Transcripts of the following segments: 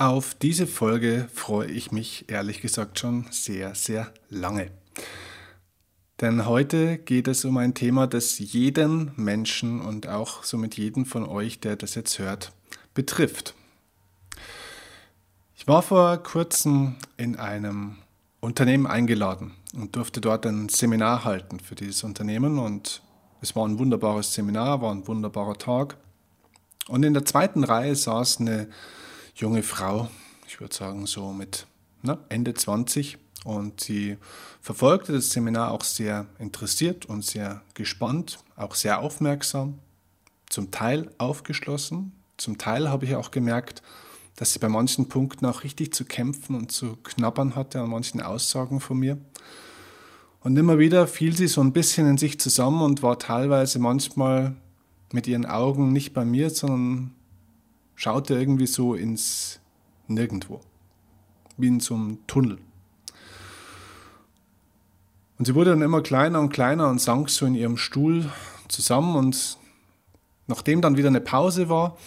Auf diese Folge freue ich mich ehrlich gesagt schon sehr, sehr lange. Denn heute geht es um ein Thema, das jeden Menschen und auch somit jeden von euch, der das jetzt hört, betrifft. Ich war vor kurzem in einem Unternehmen eingeladen und durfte dort ein Seminar halten für dieses Unternehmen und es war ein wunderbares Seminar, war ein wunderbarer Tag. Und in der zweiten Reihe saß eine junge Frau, ich würde sagen so mit na, Ende 20. Und sie verfolgte das Seminar auch sehr interessiert und sehr gespannt, auch sehr aufmerksam, zum Teil aufgeschlossen. Zum Teil habe ich auch gemerkt, dass sie bei manchen Punkten auch richtig zu kämpfen und zu knabbern hatte an manchen Aussagen von mir. Und immer wieder fiel sie so ein bisschen in sich zusammen und war teilweise manchmal mit ihren Augen nicht bei mir, sondern schaute irgendwie so ins Nirgendwo, wie in so einem Tunnel. Und sie wurde dann immer kleiner und kleiner und sank so in ihrem Stuhl zusammen und nachdem dann wieder eine Pause war,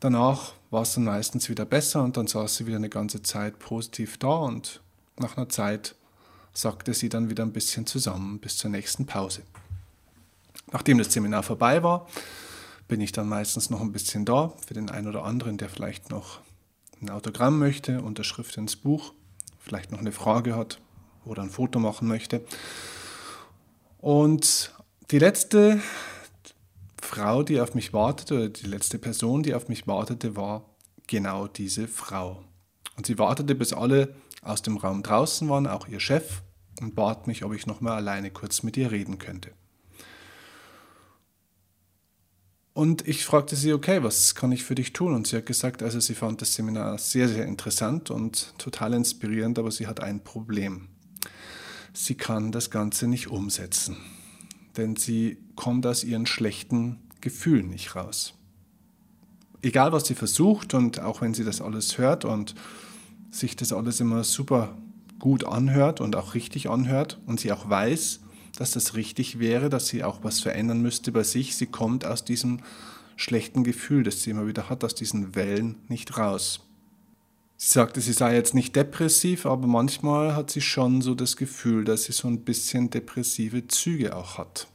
danach war es dann meistens wieder besser und dann saß sie wieder eine ganze Zeit positiv da und nach einer Zeit sagte sie dann wieder ein bisschen zusammen bis zur nächsten Pause. Nachdem das Seminar vorbei war, bin ich dann meistens noch ein bisschen da für den einen oder anderen, der vielleicht noch ein Autogramm möchte, Unterschrift ins Buch, vielleicht noch eine Frage hat oder ein Foto machen möchte. Und die letzte Frau, die auf mich wartete, oder die letzte Person, die auf mich wartete, war genau diese Frau. Und sie wartete, bis alle aus dem Raum draußen waren, auch ihr Chef, und bat mich, ob ich noch mal alleine kurz mit ihr reden könnte. Und ich fragte sie, okay, was kann ich für dich tun? Und sie hat gesagt, also sie fand das Seminar sehr, sehr interessant und total inspirierend, aber sie hat ein Problem. Sie kann das Ganze nicht umsetzen, denn sie kommt aus ihren schlechten Gefühlen nicht raus. Egal, was sie versucht und auch wenn sie das alles hört und sich das alles immer super gut anhört und auch richtig anhört und sie auch weiß, dass das richtig wäre, dass sie auch was verändern müsste bei sich. Sie kommt aus diesem schlechten Gefühl, das sie immer wieder hat, aus diesen Wellen nicht raus. Sie sagte, sie sei jetzt nicht depressiv, aber manchmal hat sie schon so das Gefühl, dass sie so ein bisschen depressive Züge auch hat.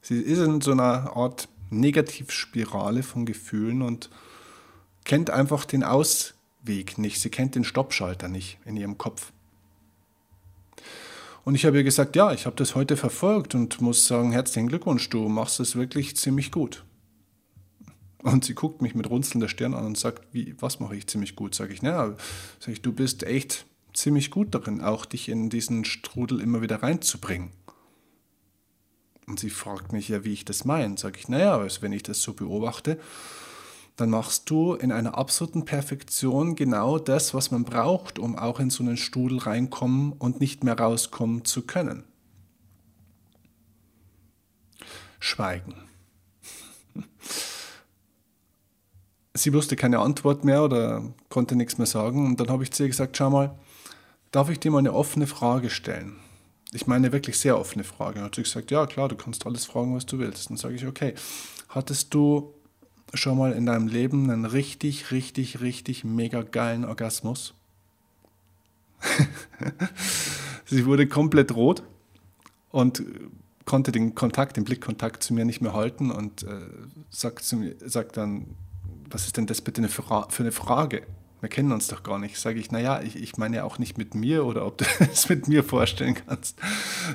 Sie ist in so einer Art Negativspirale von Gefühlen und kennt einfach den Ausweg nicht. Sie kennt den Stoppschalter nicht in ihrem Kopf. Und ich habe ihr gesagt, ja, ich habe das heute verfolgt und muss sagen, herzlichen Glückwunsch, du machst es wirklich ziemlich gut. Und sie guckt mich mit runzelnder Stirn an und sagt, wie, was mache ich ziemlich gut? Sage ich, naja, sag ich, du bist echt ziemlich gut darin, auch dich in diesen Strudel immer wieder reinzubringen. Und sie fragt mich ja, wie ich das meine. Sage ich, naja, also wenn ich das so beobachte, dann machst du in einer absoluten Perfektion genau das, was man braucht, um auch in so einen Strudel reinkommen und nicht mehr rauskommen zu können. Schweigen. Sie wusste keine Antwort mehr oder konnte nichts mehr sagen. Und dann habe ich zu ihr gesagt, schau mal, darf ich dir mal eine offene Frage stellen? Ich meine wirklich sehr offene Frage. Und hat sie gesagt, ja klar, du kannst alles fragen, was du willst. Dann sage ich, okay, hattest du schon mal in deinem Leben einen richtig, richtig, richtig mega geilen Orgasmus? Sie wurde komplett rot und konnte den Kontakt, den Blickkontakt zu mir nicht mehr halten und äh, sagt, zu mir, sagt dann, was ist denn das bitte eine für eine Frage? Wir kennen uns doch gar nicht. Sage ich, naja, ich, ich meine ja auch nicht mit mir oder ob du es mit mir vorstellen kannst,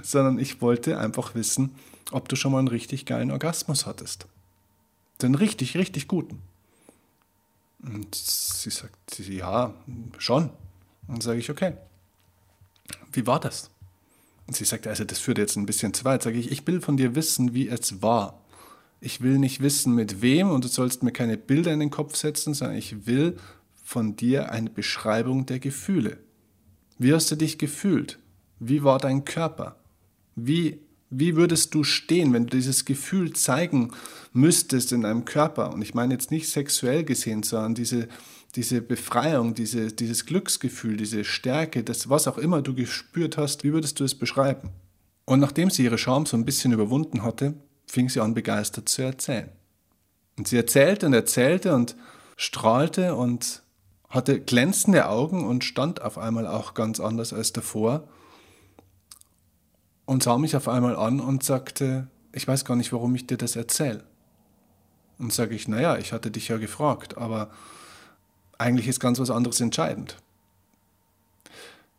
sondern ich wollte einfach wissen, ob du schon mal einen richtig geilen Orgasmus hattest. Den richtig, richtig guten. Und sie sagt, ja, schon. Und sage ich, okay. Wie war das? Und sie sagt, also das führt jetzt ein bisschen zu weit. Sage ich, ich will von dir wissen, wie es war. Ich will nicht wissen, mit wem und du sollst mir keine Bilder in den Kopf setzen, sondern ich will von dir eine Beschreibung der Gefühle. Wie hast du dich gefühlt? Wie war dein Körper? Wie wie würdest du stehen, wenn du dieses Gefühl zeigen müsstest in deinem Körper? Und ich meine jetzt nicht sexuell gesehen, sondern diese, diese Befreiung, diese, dieses Glücksgefühl, diese Stärke, das was auch immer du gespürt hast, wie würdest du es beschreiben? Und nachdem sie ihre Scham so ein bisschen überwunden hatte, fing sie an begeistert zu erzählen. Und sie erzählte und erzählte und strahlte und hatte glänzende Augen und stand auf einmal auch ganz anders als davor und sah mich auf einmal an und sagte, ich weiß gar nicht, warum ich dir das erzähle. Und sage ich, naja, ich hatte dich ja gefragt, aber eigentlich ist ganz was anderes entscheidend.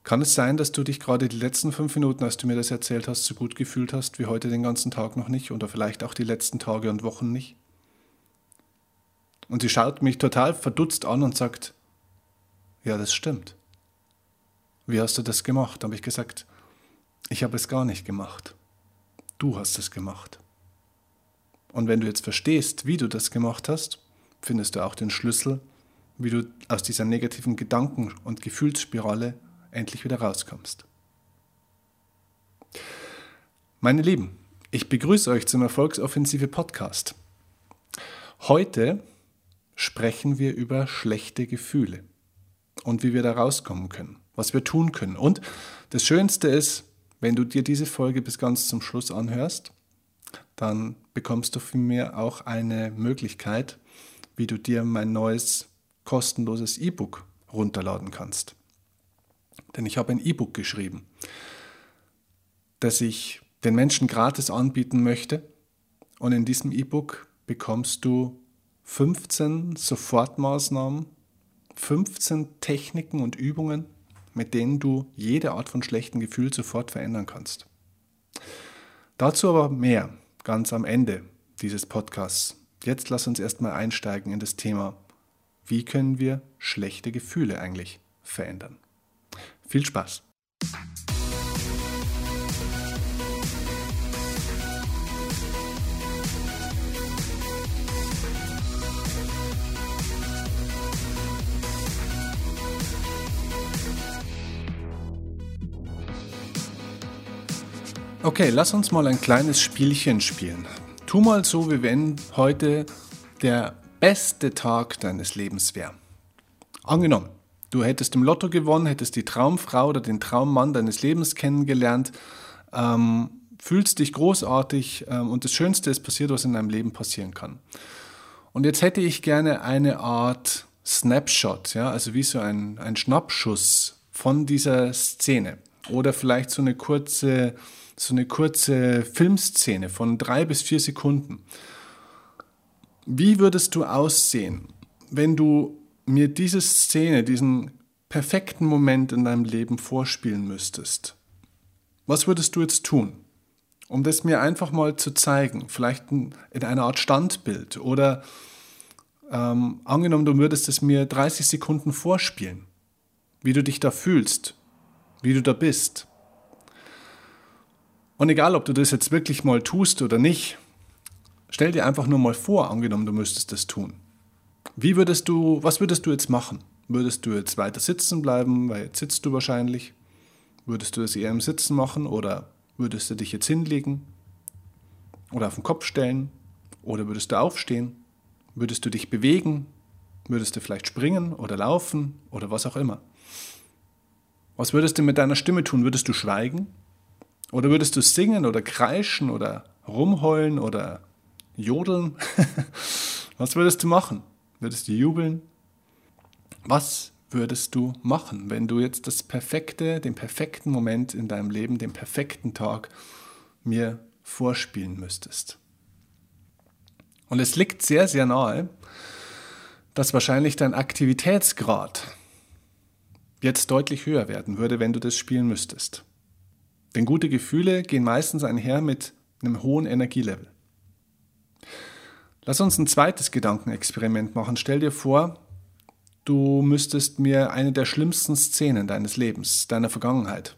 Kann es sein, dass du dich gerade die letzten fünf Minuten, als du mir das erzählt hast, so gut gefühlt hast wie heute den ganzen Tag noch nicht oder vielleicht auch die letzten Tage und Wochen nicht? Und sie schaut mich total verdutzt an und sagt, ja, das stimmt. Wie hast du das gemacht? Habe ich gesagt, ich habe es gar nicht gemacht. Du hast es gemacht. Und wenn du jetzt verstehst, wie du das gemacht hast, findest du auch den Schlüssel, wie du aus dieser negativen Gedanken- und Gefühlsspirale endlich wieder rauskommst. Meine Lieben, ich begrüße euch zum Erfolgsoffensive Podcast. Heute sprechen wir über schlechte Gefühle und wie wir da rauskommen können, was wir tun können. Und das Schönste ist, wenn du dir diese Folge bis ganz zum Schluss anhörst, dann bekommst du von mir auch eine Möglichkeit, wie du dir mein neues kostenloses E-Book runterladen kannst. Denn ich habe ein E-Book geschrieben, das ich den Menschen gratis anbieten möchte. Und in diesem E-Book bekommst du 15 Sofortmaßnahmen, 15 Techniken und Übungen, mit denen du jede Art von schlechten Gefühl sofort verändern kannst. Dazu aber mehr ganz am Ende dieses Podcasts. Jetzt lass uns erstmal einsteigen in das Thema, wie können wir schlechte Gefühle eigentlich verändern. Viel Spaß! Okay, lass uns mal ein kleines Spielchen spielen. Tu mal so, wie wenn heute der beste Tag deines Lebens wäre. Angenommen, du hättest im Lotto gewonnen, hättest die Traumfrau oder den Traummann deines Lebens kennengelernt, ähm, fühlst dich großartig ähm, und das Schönste ist passiert, was in deinem Leben passieren kann. Und jetzt hätte ich gerne eine Art Snapshot, ja, also wie so ein, ein Schnappschuss von dieser Szene. Oder vielleicht so eine kurze so eine kurze Filmszene von drei bis vier Sekunden. Wie würdest du aussehen, wenn du mir diese Szene, diesen perfekten Moment in deinem Leben vorspielen müsstest? Was würdest du jetzt tun? Um das mir einfach mal zu zeigen, vielleicht in einer Art Standbild oder ähm, angenommen, du würdest es mir 30 Sekunden vorspielen, wie du dich da fühlst, wie du da bist. Und egal, ob du das jetzt wirklich mal tust oder nicht, stell dir einfach nur mal vor, angenommen, du müsstest das tun. Wie würdest du, was würdest du jetzt machen? Würdest du jetzt weiter sitzen bleiben, weil jetzt sitzt du wahrscheinlich? Würdest du das eher im Sitzen machen oder würdest du dich jetzt hinlegen oder auf den Kopf stellen oder würdest du aufstehen? Würdest du dich bewegen? Würdest du vielleicht springen oder laufen oder was auch immer? Was würdest du mit deiner Stimme tun? Würdest du schweigen? Oder würdest du singen oder kreischen oder rumheulen oder jodeln? Was würdest du machen? Würdest du jubeln? Was würdest du machen, wenn du jetzt das perfekte, den perfekten Moment in deinem Leben, den perfekten Tag mir vorspielen müsstest? Und es liegt sehr, sehr nahe, dass wahrscheinlich dein Aktivitätsgrad jetzt deutlich höher werden würde, wenn du das spielen müsstest. Denn gute Gefühle gehen meistens einher mit einem hohen Energielevel. Lass uns ein zweites Gedankenexperiment machen. Stell dir vor, du müsstest mir eine der schlimmsten Szenen deines Lebens, deiner Vergangenheit,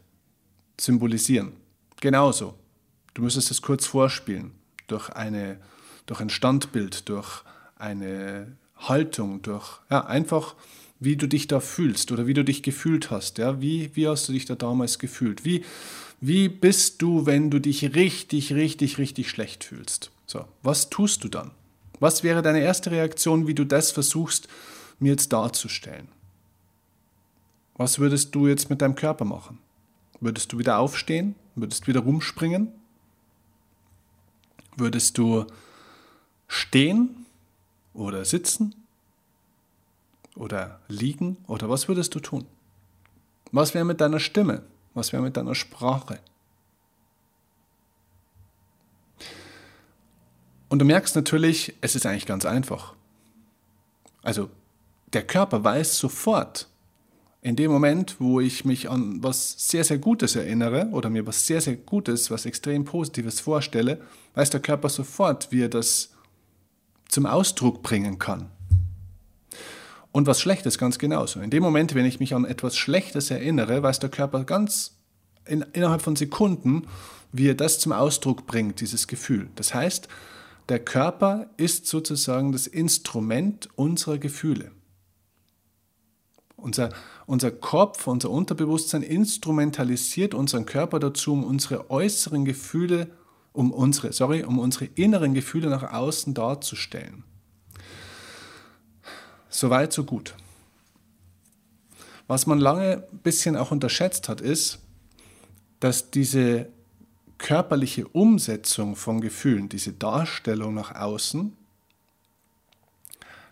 symbolisieren. Genauso. Du müsstest es kurz vorspielen, durch, eine, durch ein Standbild, durch eine Haltung, durch ja, einfach, wie du dich da fühlst oder wie du dich gefühlt hast. Ja? Wie, wie hast du dich da damals gefühlt? Wie, wie bist du, wenn du dich richtig, richtig, richtig schlecht fühlst? So, was tust du dann? Was wäre deine erste Reaktion, wie du das versuchst, mir jetzt darzustellen? Was würdest du jetzt mit deinem Körper machen? Würdest du wieder aufstehen? Würdest du wieder rumspringen? Würdest du stehen oder sitzen? oder liegen oder was würdest du tun? Was wäre mit deiner Stimme? Was wäre mit deiner Sprache? Und du merkst natürlich, es ist eigentlich ganz einfach. Also der Körper weiß sofort, in dem Moment, wo ich mich an was sehr, sehr Gutes erinnere oder mir was sehr, sehr Gutes, was extrem Positives vorstelle, weiß der Körper sofort, wie er das zum Ausdruck bringen kann. Und was Schlechtes ganz genauso. In dem Moment, wenn ich mich an etwas Schlechtes erinnere, weiß der Körper ganz in, innerhalb von Sekunden, wie er das zum Ausdruck bringt, dieses Gefühl. Das heißt, der Körper ist sozusagen das Instrument unserer Gefühle. Unser, unser Kopf, unser Unterbewusstsein instrumentalisiert unseren Körper dazu, um unsere äußeren Gefühle, um unsere, sorry, um unsere inneren Gefühle nach außen darzustellen. Soweit, so gut. Was man lange ein bisschen auch unterschätzt hat, ist, dass diese körperliche Umsetzung von Gefühlen, diese Darstellung nach außen,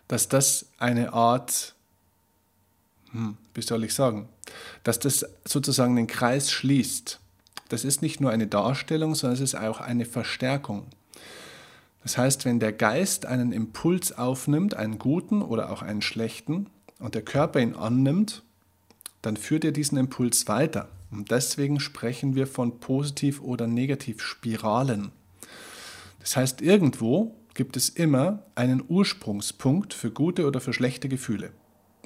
dass das eine Art, hm, wie soll ich sagen, dass das sozusagen den Kreis schließt. Das ist nicht nur eine Darstellung, sondern es ist auch eine Verstärkung. Das heißt, wenn der Geist einen Impuls aufnimmt, einen guten oder auch einen schlechten, und der Körper ihn annimmt, dann führt er diesen Impuls weiter. Und deswegen sprechen wir von Positiv- oder Negativspiralen. Das heißt, irgendwo gibt es immer einen Ursprungspunkt für gute oder für schlechte Gefühle.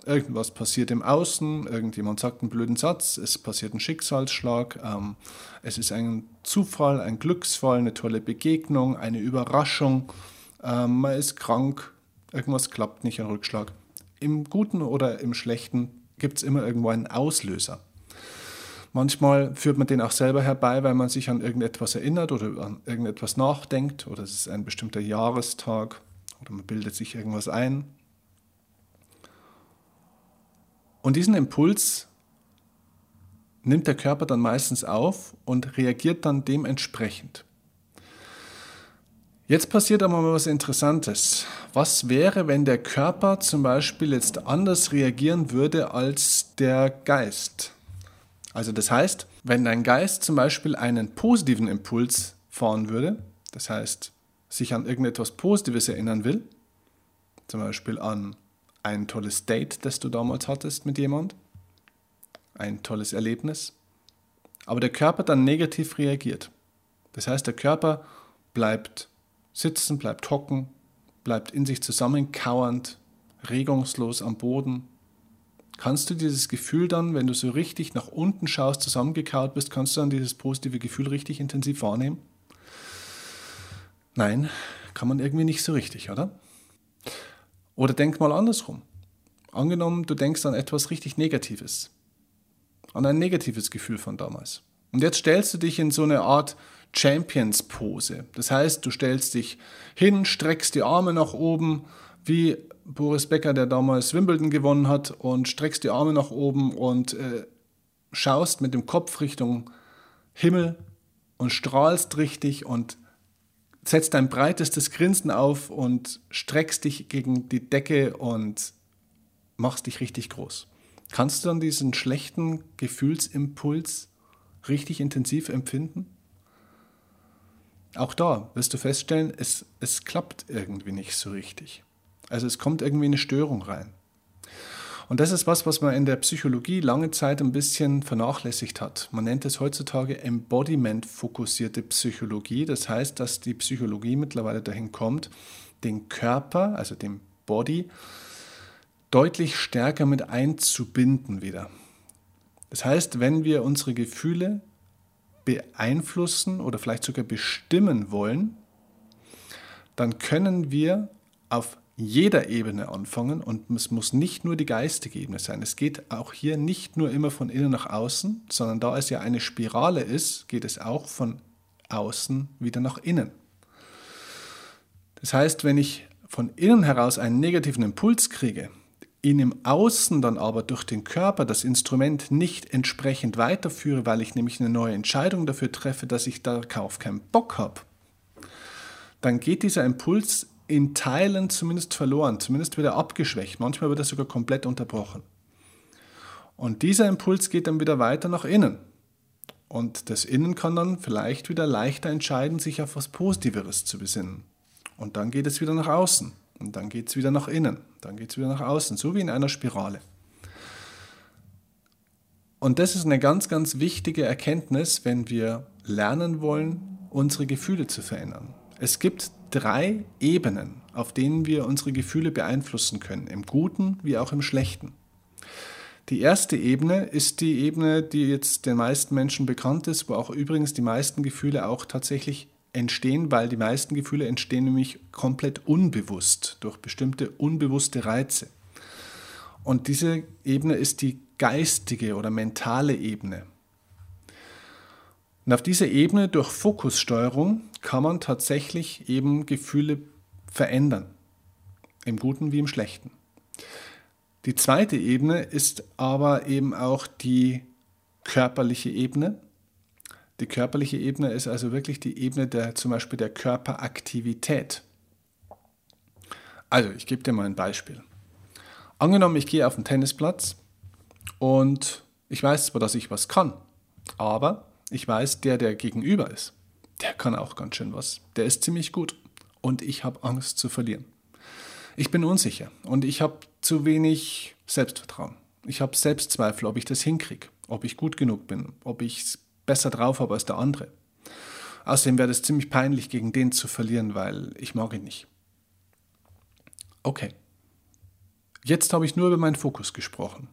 Irgendwas passiert im Außen, irgendjemand sagt einen blöden Satz, es passiert ein Schicksalsschlag, ähm, es ist ein Zufall, ein Glücksfall, eine tolle Begegnung, eine Überraschung, ähm, man ist krank, irgendwas klappt nicht, ein Rückschlag. Im Guten oder im Schlechten gibt es immer irgendwo einen Auslöser. Manchmal führt man den auch selber herbei, weil man sich an irgendetwas erinnert oder an irgendetwas nachdenkt oder es ist ein bestimmter Jahrestag oder man bildet sich irgendwas ein. Und diesen Impuls nimmt der Körper dann meistens auf und reagiert dann dementsprechend. Jetzt passiert aber mal was Interessantes. Was wäre, wenn der Körper zum Beispiel jetzt anders reagieren würde als der Geist? Also das heißt, wenn dein Geist zum Beispiel einen positiven Impuls fahren würde, das heißt, sich an irgendetwas Positives erinnern will, zum Beispiel an ein tolles Date, das du damals hattest mit jemand, ein tolles Erlebnis, aber der Körper dann negativ reagiert. Das heißt, der Körper bleibt sitzen, bleibt hocken, bleibt in sich zusammenkauernd, regungslos am Boden, Kannst du dieses Gefühl dann, wenn du so richtig nach unten schaust, zusammengekaut bist, kannst du dann dieses positive Gefühl richtig intensiv wahrnehmen? Nein, kann man irgendwie nicht so richtig, oder? Oder denk mal andersrum. Angenommen, du denkst an etwas richtig Negatives, an ein negatives Gefühl von damals. Und jetzt stellst du dich in so eine Art Champions-Pose. Das heißt, du stellst dich hin, streckst die Arme nach oben, wie Boris Becker, der damals Wimbledon gewonnen hat, und streckst die Arme nach oben und äh, schaust mit dem Kopf Richtung Himmel und strahlst richtig und setzt dein breitestes Grinsen auf und streckst dich gegen die Decke und machst dich richtig groß. Kannst du dann diesen schlechten Gefühlsimpuls richtig intensiv empfinden? Auch da wirst du feststellen, es, es klappt irgendwie nicht so richtig. Also es kommt irgendwie eine Störung rein. Und das ist was, was man in der Psychologie lange Zeit ein bisschen vernachlässigt hat. Man nennt es heutzutage Embodiment-fokussierte Psychologie. Das heißt, dass die Psychologie mittlerweile dahin kommt, den Körper, also den Body, deutlich stärker mit einzubinden wieder. Das heißt, wenn wir unsere Gefühle beeinflussen oder vielleicht sogar bestimmen wollen, dann können wir auf jeder Ebene anfangen und es muss nicht nur die geistige Ebene sein. Es geht auch hier nicht nur immer von innen nach außen, sondern da es ja eine Spirale ist, geht es auch von außen wieder nach innen. Das heißt, wenn ich von innen heraus einen negativen Impuls kriege, ihn im Außen dann aber durch den Körper, das Instrument nicht entsprechend weiterführe, weil ich nämlich eine neue Entscheidung dafür treffe, dass ich darauf keinen Bock habe, dann geht dieser Impuls in Teilen zumindest verloren, zumindest wieder abgeschwächt. Manchmal wird er sogar komplett unterbrochen. Und dieser Impuls geht dann wieder weiter nach innen. Und das Innen kann dann vielleicht wieder leichter entscheiden, sich auf was Positiveres zu besinnen. Und dann geht es wieder nach außen. Und dann geht es wieder nach innen. Dann geht es wieder nach außen. So wie in einer Spirale. Und das ist eine ganz, ganz wichtige Erkenntnis, wenn wir lernen wollen, unsere Gefühle zu verändern. Es gibt drei Ebenen, auf denen wir unsere Gefühle beeinflussen können, im Guten wie auch im Schlechten. Die erste Ebene ist die Ebene, die jetzt den meisten Menschen bekannt ist, wo auch übrigens die meisten Gefühle auch tatsächlich entstehen, weil die meisten Gefühle entstehen nämlich komplett unbewusst durch bestimmte unbewusste Reize. Und diese Ebene ist die geistige oder mentale Ebene. Und auf dieser Ebene durch Fokussteuerung kann man tatsächlich eben Gefühle verändern, im Guten wie im Schlechten. Die zweite Ebene ist aber eben auch die körperliche Ebene. Die körperliche Ebene ist also wirklich die Ebene der zum Beispiel der Körperaktivität. Also, ich gebe dir mal ein Beispiel. Angenommen, ich gehe auf den Tennisplatz und ich weiß zwar, dass ich was kann, aber ich weiß, der, der gegenüber ist, der kann auch ganz schön was. Der ist ziemlich gut und ich habe Angst zu verlieren. Ich bin unsicher und ich habe zu wenig Selbstvertrauen. Ich habe Selbstzweifel, ob ich das hinkriege, ob ich gut genug bin, ob ich es besser drauf habe als der andere. Außerdem wäre es ziemlich peinlich, gegen den zu verlieren, weil ich mag ihn nicht. Okay. Jetzt habe ich nur über meinen Fokus gesprochen.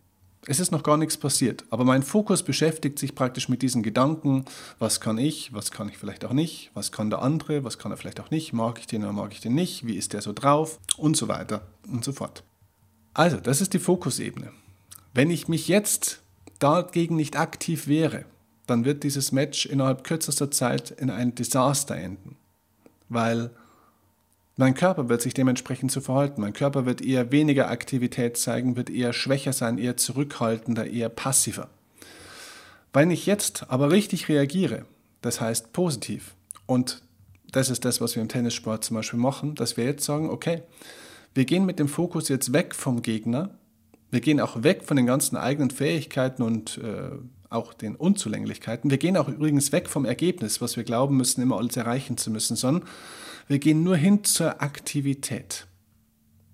Es ist noch gar nichts passiert, aber mein Fokus beschäftigt sich praktisch mit diesen Gedanken, was kann ich, was kann ich vielleicht auch nicht, was kann der andere, was kann er vielleicht auch nicht, mag ich den oder mag ich den nicht, wie ist der so drauf und so weiter und so fort. Also, das ist die Fokusebene. Wenn ich mich jetzt dagegen nicht aktiv wehre, dann wird dieses Match innerhalb kürzester Zeit in ein Desaster enden, weil mein Körper wird sich dementsprechend zu verhalten. Mein Körper wird eher weniger Aktivität zeigen, wird eher schwächer sein, eher zurückhaltender, eher passiver. Wenn ich jetzt aber richtig reagiere, das heißt positiv, und das ist das, was wir im Tennissport zum Beispiel machen, dass wir jetzt sagen, okay, wir gehen mit dem Fokus jetzt weg vom Gegner, wir gehen auch weg von den ganzen eigenen Fähigkeiten und äh, auch den Unzulänglichkeiten. Wir gehen auch übrigens weg vom Ergebnis, was wir glauben müssen, immer alles erreichen zu müssen, sondern wir gehen nur hin zur Aktivität.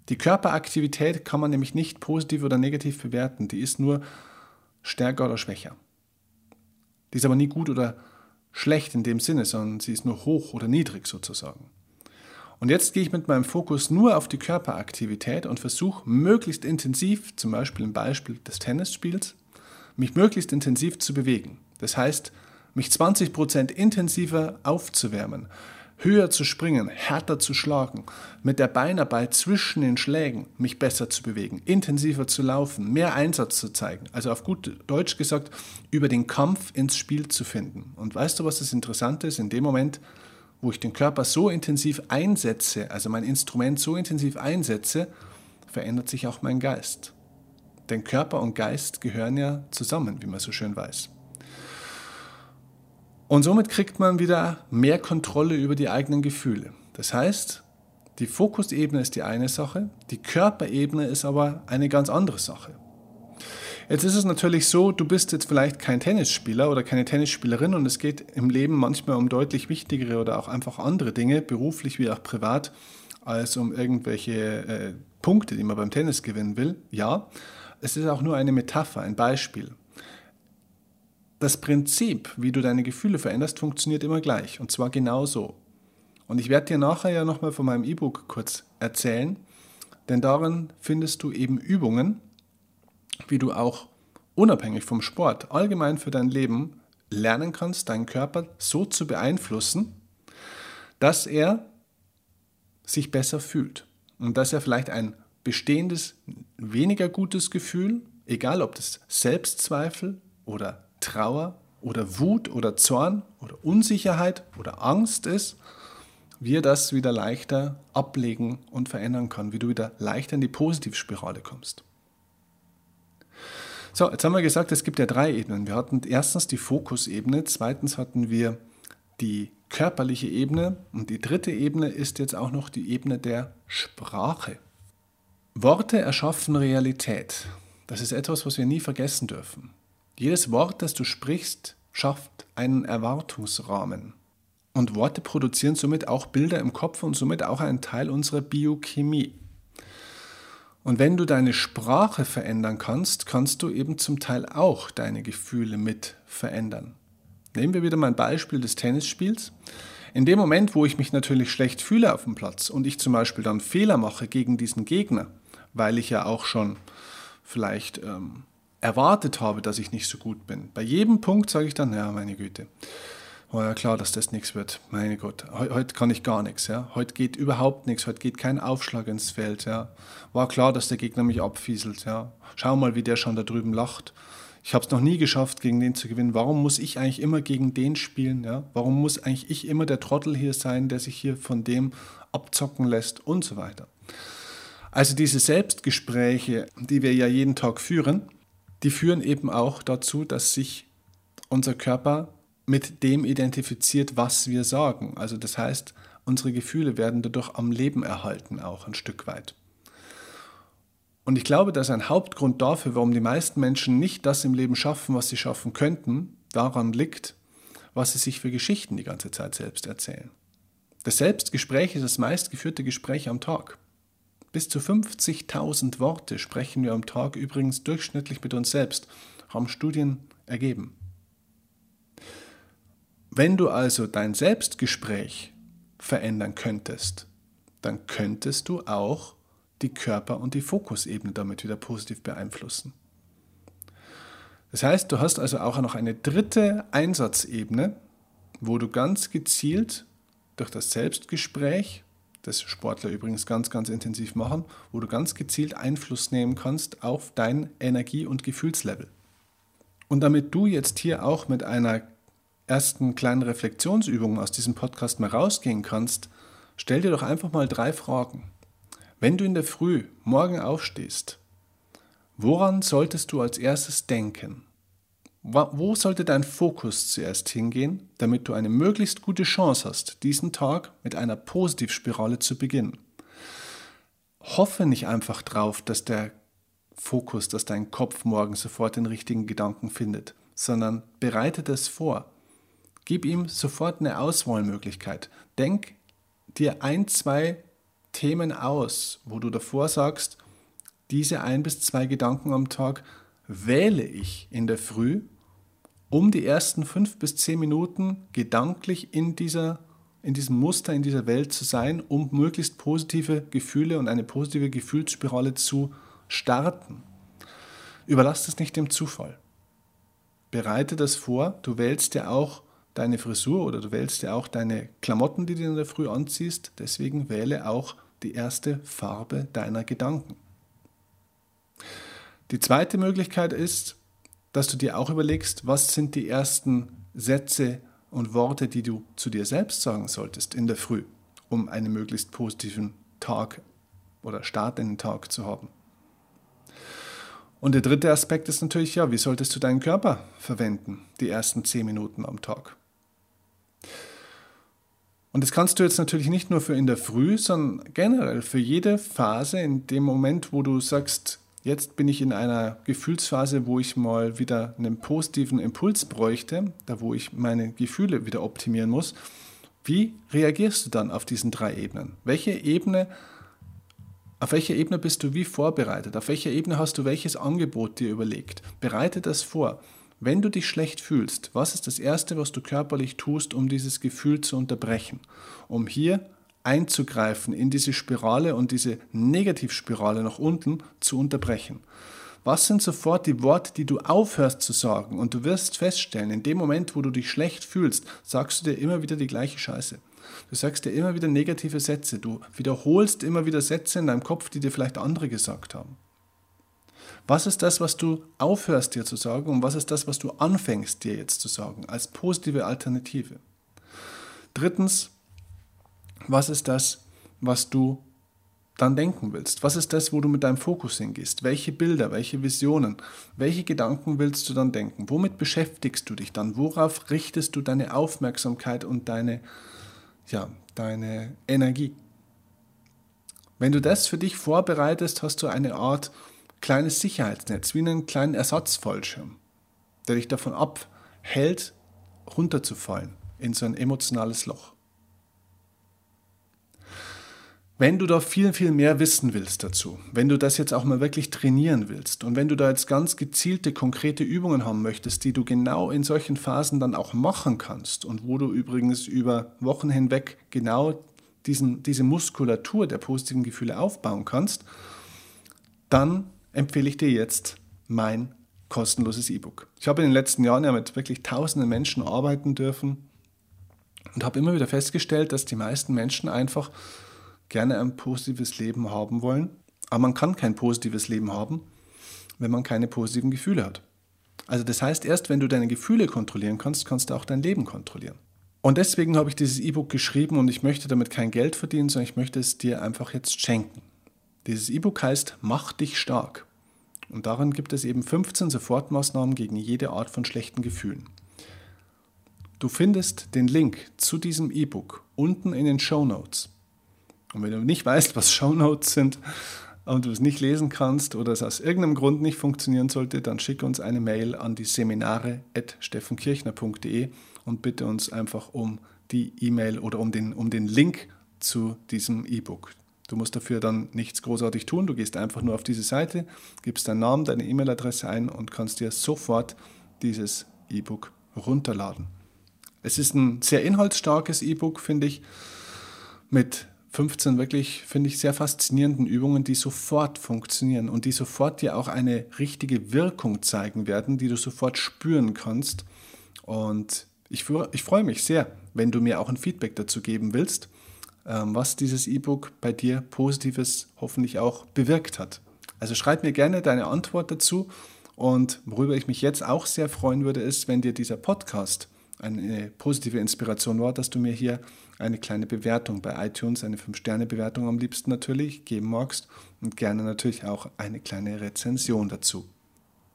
Die Körperaktivität kann man nämlich nicht positiv oder negativ bewerten. Die ist nur stärker oder schwächer. Die ist aber nie gut oder schlecht in dem Sinne, sondern sie ist nur hoch oder niedrig sozusagen. Und jetzt gehe ich mit meinem Fokus nur auf die Körperaktivität und versuche möglichst intensiv, zum Beispiel im Beispiel des Tennisspiels, mich möglichst intensiv zu bewegen. Das heißt, mich 20% intensiver aufzuwärmen, höher zu springen, härter zu schlagen, mit der Beinarbeit zwischen den Schlägen mich besser zu bewegen, intensiver zu laufen, mehr Einsatz zu zeigen. Also auf gut Deutsch gesagt, über den Kampf ins Spiel zu finden. Und weißt du, was das Interessante ist? In dem Moment, wo ich den Körper so intensiv einsetze, also mein Instrument so intensiv einsetze, verändert sich auch mein Geist. Denn Körper und Geist gehören ja zusammen, wie man so schön weiß. Und somit kriegt man wieder mehr Kontrolle über die eigenen Gefühle. Das heißt, die Fokusebene ist die eine Sache, die Körperebene ist aber eine ganz andere Sache. Jetzt ist es natürlich so, du bist jetzt vielleicht kein Tennisspieler oder keine Tennisspielerin und es geht im Leben manchmal um deutlich wichtigere oder auch einfach andere Dinge, beruflich wie auch privat, als um irgendwelche äh, Punkte, die man beim Tennis gewinnen will. Ja, es ist auch nur eine Metapher, ein Beispiel das Prinzip, wie du deine Gefühle veränderst, funktioniert immer gleich. Und zwar genauso. Und ich werde dir nachher ja nochmal von meinem E-Book kurz erzählen, denn darin findest du eben Übungen, wie du auch unabhängig vom Sport allgemein für dein Leben lernen kannst, deinen Körper so zu beeinflussen, dass er sich besser fühlt und dass er vielleicht ein bestehendes, weniger gutes Gefühl, egal ob das Selbstzweifel oder Trauer oder Wut oder Zorn oder Unsicherheit oder Angst ist, wie er das wieder leichter ablegen und verändern kann, wie du wieder leichter in die Positivspirale kommst. So, jetzt haben wir gesagt, es gibt ja drei Ebenen. Wir hatten erstens die Fokusebene, zweitens hatten wir die körperliche Ebene und die dritte Ebene ist jetzt auch noch die Ebene der Sprache. Worte erschaffen Realität. Das ist etwas, was wir nie vergessen dürfen. Jedes Wort, das du sprichst, schafft einen Erwartungsrahmen. Und Worte produzieren somit auch Bilder im Kopf und somit auch einen Teil unserer Biochemie. Und wenn du deine Sprache verändern kannst, kannst du eben zum Teil auch deine Gefühle mit verändern. Nehmen wir wieder mein Beispiel des Tennisspiels. In dem Moment, wo ich mich natürlich schlecht fühle auf dem Platz und ich zum Beispiel dann Fehler mache gegen diesen Gegner, weil ich ja auch schon vielleicht ähm, erwartet habe, dass ich nicht so gut bin. Bei jedem Punkt sage ich dann, ja, meine Güte, war ja klar, dass das nichts wird. Meine Gott, heute, heute kann ich gar nichts. Ja? Heute geht überhaupt nichts, heute geht kein Aufschlag ins Feld. Ja? War klar, dass der Gegner mich abfieselt. Ja? Schau mal, wie der schon da drüben lacht. Ich habe es noch nie geschafft, gegen den zu gewinnen. Warum muss ich eigentlich immer gegen den spielen? Ja? Warum muss eigentlich ich immer der Trottel hier sein, der sich hier von dem abzocken lässt und so weiter? Also diese Selbstgespräche, die wir ja jeden Tag führen, die führen eben auch dazu, dass sich unser Körper mit dem identifiziert, was wir sagen. Also das heißt, unsere Gefühle werden dadurch am Leben erhalten, auch ein Stück weit. Und ich glaube, dass ein Hauptgrund dafür, warum die meisten Menschen nicht das im Leben schaffen, was sie schaffen könnten, daran liegt, was sie sich für Geschichten die ganze Zeit selbst erzählen. Das Selbstgespräch ist das meistgeführte Gespräch am Tag. Bis zu 50.000 Worte sprechen wir am Tag übrigens durchschnittlich mit uns selbst, haben Studien ergeben. Wenn du also dein Selbstgespräch verändern könntest, dann könntest du auch die Körper- und die Fokusebene damit wieder positiv beeinflussen. Das heißt, du hast also auch noch eine dritte Einsatzebene, wo du ganz gezielt durch das Selbstgespräch das Sportler übrigens ganz, ganz intensiv machen, wo du ganz gezielt Einfluss nehmen kannst auf dein Energie- und Gefühlslevel. Und damit du jetzt hier auch mit einer ersten kleinen Reflexionsübung aus diesem Podcast mal rausgehen kannst, stell dir doch einfach mal drei Fragen. Wenn du in der Früh morgen aufstehst, woran solltest du als erstes denken? Wo sollte dein Fokus zuerst hingehen, damit du eine möglichst gute Chance hast, diesen Tag mit einer Positivspirale zu beginnen? Hoffe nicht einfach drauf, dass der Fokus, dass dein Kopf morgen sofort den richtigen Gedanken findet, sondern bereite das vor. Gib ihm sofort eine Auswahlmöglichkeit. Denk dir ein, zwei Themen aus, wo du davor sagst, diese ein bis zwei Gedanken am Tag wähle ich in der Früh, um die ersten fünf bis zehn Minuten gedanklich in, dieser, in diesem Muster, in dieser Welt zu sein, um möglichst positive Gefühle und eine positive Gefühlsspirale zu starten. Überlass das nicht dem Zufall. Bereite das vor. Du wählst ja auch deine Frisur oder du wählst ja auch deine Klamotten, die du in der Früh anziehst. Deswegen wähle auch die erste Farbe deiner Gedanken. Die zweite Möglichkeit ist, dass du dir auch überlegst, was sind die ersten Sätze und Worte, die du zu dir selbst sagen solltest in der Früh, um einen möglichst positiven Tag oder Start in den Tag zu haben. Und der dritte Aspekt ist natürlich, ja, wie solltest du deinen Körper verwenden, die ersten zehn Minuten am Tag? Und das kannst du jetzt natürlich nicht nur für in der Früh, sondern generell für jede Phase, in dem Moment, wo du sagst, Jetzt bin ich in einer Gefühlsphase, wo ich mal wieder einen positiven Impuls bräuchte, da wo ich meine Gefühle wieder optimieren muss. Wie reagierst du dann auf diesen drei Ebenen? Welche Ebene, auf welcher Ebene bist du wie vorbereitet? Auf welcher Ebene hast du welches Angebot dir überlegt? Bereite das vor. Wenn du dich schlecht fühlst, was ist das Erste, was du körperlich tust, um dieses Gefühl zu unterbrechen? Um hier einzugreifen in diese Spirale und diese Negativspirale nach unten zu unterbrechen. Was sind sofort die Worte, die du aufhörst zu sagen? Und du wirst feststellen, in dem Moment, wo du dich schlecht fühlst, sagst du dir immer wieder die gleiche Scheiße. Du sagst dir immer wieder negative Sätze. Du wiederholst immer wieder Sätze in deinem Kopf, die dir vielleicht andere gesagt haben. Was ist das, was du aufhörst dir zu sagen und was ist das, was du anfängst dir jetzt zu sagen als positive Alternative? Drittens, was ist das, was du dann denken willst? Was ist das, wo du mit deinem Fokus hingehst? Welche Bilder, welche Visionen, welche Gedanken willst du dann denken? Womit beschäftigst du dich dann? Worauf richtest du deine Aufmerksamkeit und deine, ja, deine Energie? Wenn du das für dich vorbereitest, hast du eine Art kleines Sicherheitsnetz, wie einen kleinen Ersatzfallschirm, der dich davon abhält, runterzufallen in so ein emotionales Loch. Wenn du da viel, viel mehr wissen willst dazu, wenn du das jetzt auch mal wirklich trainieren willst und wenn du da jetzt ganz gezielte, konkrete Übungen haben möchtest, die du genau in solchen Phasen dann auch machen kannst und wo du übrigens über Wochen hinweg genau diesen, diese Muskulatur der positiven Gefühle aufbauen kannst, dann empfehle ich dir jetzt mein kostenloses E-Book. Ich habe in den letzten Jahren ja mit wirklich tausenden Menschen arbeiten dürfen und habe immer wieder festgestellt, dass die meisten Menschen einfach gerne ein positives Leben haben wollen, aber man kann kein positives Leben haben, wenn man keine positiven Gefühle hat. Also das heißt, erst wenn du deine Gefühle kontrollieren kannst, kannst du auch dein Leben kontrollieren. Und deswegen habe ich dieses E-Book geschrieben und ich möchte damit kein Geld verdienen, sondern ich möchte es dir einfach jetzt schenken. Dieses E-Book heißt Mach dich stark. Und darin gibt es eben 15 Sofortmaßnahmen gegen jede Art von schlechten Gefühlen. Du findest den Link zu diesem E-Book unten in den Show Notes. Und wenn du nicht weißt, was Shownotes sind und du es nicht lesen kannst oder es aus irgendeinem Grund nicht funktionieren sollte, dann schick uns eine Mail an die seminare.steffenkirchner.de und bitte uns einfach um die E-Mail oder um den, um den Link zu diesem E-Book. Du musst dafür dann nichts großartig tun. Du gehst einfach nur auf diese Seite, gibst deinen Namen, deine E-Mail-Adresse ein und kannst dir sofort dieses E-Book runterladen. Es ist ein sehr inhaltsstarkes E-Book, finde ich, mit 15 wirklich, finde ich, sehr faszinierenden Übungen, die sofort funktionieren und die sofort dir auch eine richtige Wirkung zeigen werden, die du sofort spüren kannst. Und ich, ich freue mich sehr, wenn du mir auch ein Feedback dazu geben willst, ähm, was dieses E-Book bei dir Positives hoffentlich auch bewirkt hat. Also schreib mir gerne deine Antwort dazu. Und worüber ich mich jetzt auch sehr freuen würde, ist, wenn dir dieser Podcast eine positive Inspiration war, dass du mir hier eine kleine Bewertung bei iTunes, eine 5-Sterne-Bewertung am liebsten natürlich geben magst und gerne natürlich auch eine kleine Rezension dazu.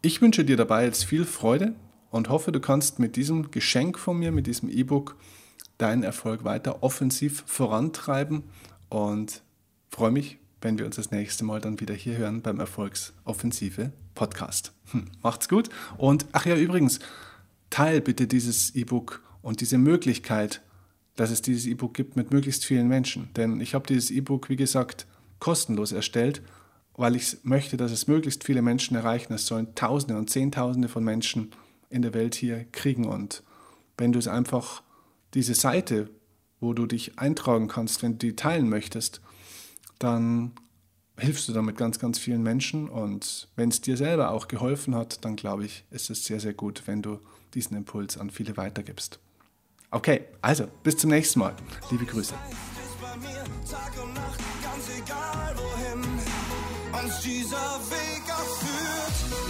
Ich wünsche dir dabei jetzt viel Freude und hoffe, du kannst mit diesem Geschenk von mir, mit diesem E-Book, deinen Erfolg weiter offensiv vorantreiben und freue mich, wenn wir uns das nächste Mal dann wieder hier hören beim Erfolgsoffensive Podcast. Hm, macht's gut und ach ja, übrigens, teil bitte dieses E-Book und diese Möglichkeit, dass es dieses E-Book gibt mit möglichst vielen Menschen. Denn ich habe dieses E-Book, wie gesagt, kostenlos erstellt, weil ich möchte, dass es möglichst viele Menschen erreichen. Es sollen Tausende und Zehntausende von Menschen in der Welt hier kriegen. Und wenn du es einfach, diese Seite, wo du dich eintragen kannst, wenn du die teilen möchtest, dann hilfst du damit ganz, ganz vielen Menschen. Und wenn es dir selber auch geholfen hat, dann glaube ich, ist es sehr, sehr gut, wenn du diesen Impuls an viele weitergibst. Okay, also bis zum nächsten Mal. Liebe Grüße. Dieser Weg auch führt.